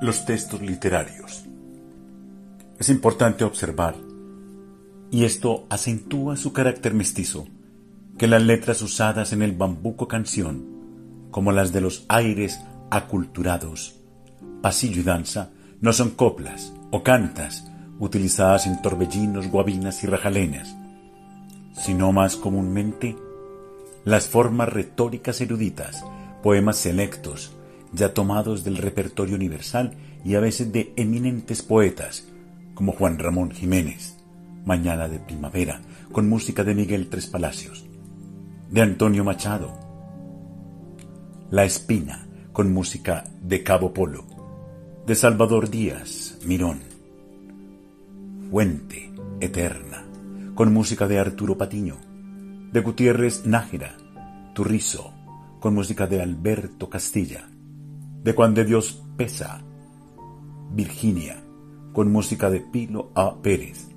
Los textos literarios. Es importante observar, y esto acentúa su carácter mestizo, que las letras usadas en el bambuco canción, como las de los aires aculturados, pasillo y danza, no son coplas o cantas utilizadas en torbellinos, guabinas y rajalenas, sino más comúnmente las formas retóricas eruditas, poemas selectos, ya tomados del repertorio universal y a veces de eminentes poetas, como Juan Ramón Jiménez, Mañana de Primavera, con música de Miguel Tres Palacios, de Antonio Machado, La Espina, con música de Cabo Polo, de Salvador Díaz, Mirón, Fuente Eterna, con música de Arturo Patiño, de Gutiérrez Nájera, Turrizo, con música de Alberto Castilla, de Juan de Dios Pesa, Virginia, con música de Pilo A. Pérez,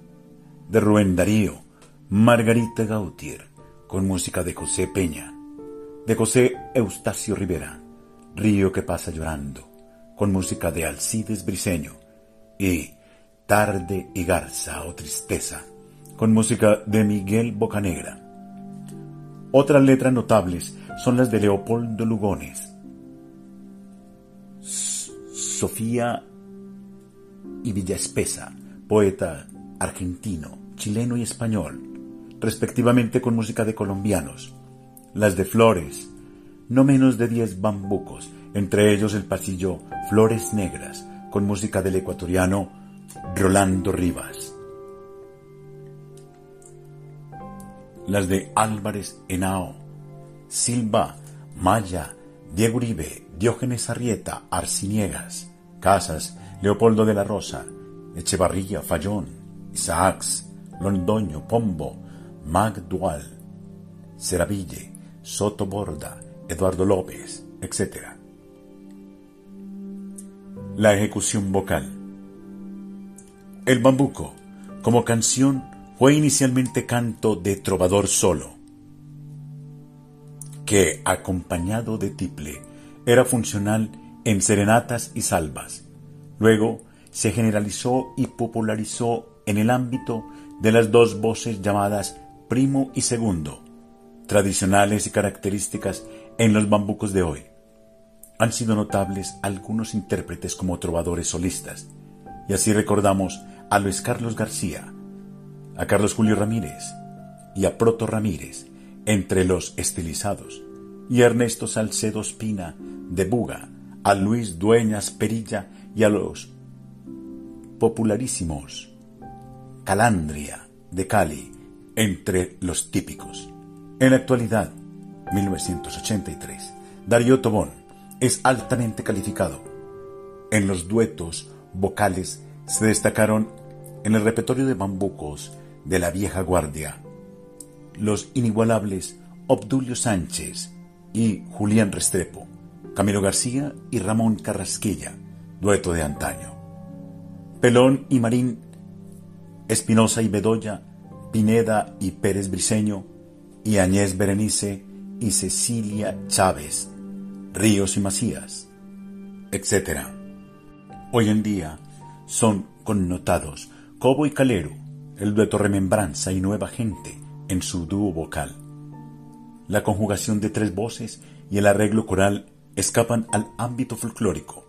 de Rubén Darío, Margarita Gautier, con música de José Peña, de José Eustacio Rivera, Río que pasa llorando, con música de Alcides Briseño, y Tarde y Garza o Tristeza, con música de Miguel Bocanegra. Otras letras notables son las de Leopoldo Lugones, Sofía y Villaespesa, poeta argentino, chileno y español, respectivamente con música de colombianos, las de Flores, no menos de diez bambucos, entre ellos el pasillo Flores Negras, con música del ecuatoriano Rolando Rivas. Las de Álvarez Henao, Silva, Maya, Diego Uribe, Diógenes Arrieta, Arciniegas, Casas, Leopoldo de la Rosa, Echevarría, Fallón, Isaacs, Londoño, Pombo, Magdual, Ceraville, Soto Borda, Eduardo López, etc. La ejecución vocal. El bambuco, como canción, fue inicialmente canto de trovador solo, que, acompañado de tiple, era funcional en serenatas y salvas. Luego se generalizó y popularizó en el ámbito de las dos voces llamadas primo y segundo, tradicionales y características en los bambucos de hoy. Han sido notables algunos intérpretes como trovadores solistas, y así recordamos a Luis Carlos García, a Carlos Julio Ramírez y a Proto Ramírez, entre los estilizados, y Ernesto Salcedo Espina de Buga, a Luis Dueñas Perilla y a los popularísimos Calandria de Cali, entre los típicos. En la actualidad, 1983, Darío Tobón es altamente calificado. En los duetos vocales se destacaron en el repertorio de bambucos de la vieja guardia los inigualables Obdulio Sánchez y Julián Restrepo, Camilo García y Ramón Carrasquilla, dueto de antaño. Pelón y Marín, Espinosa y Bedoya, Pineda y Pérez Briceño, y Añez Berenice y Cecilia Chávez, Ríos y Macías, etc. Hoy en día son connotados Cobo y Calero, el dueto Remembranza y Nueva Gente en su dúo vocal. La conjugación de tres voces y el arreglo coral escapan al ámbito folclórico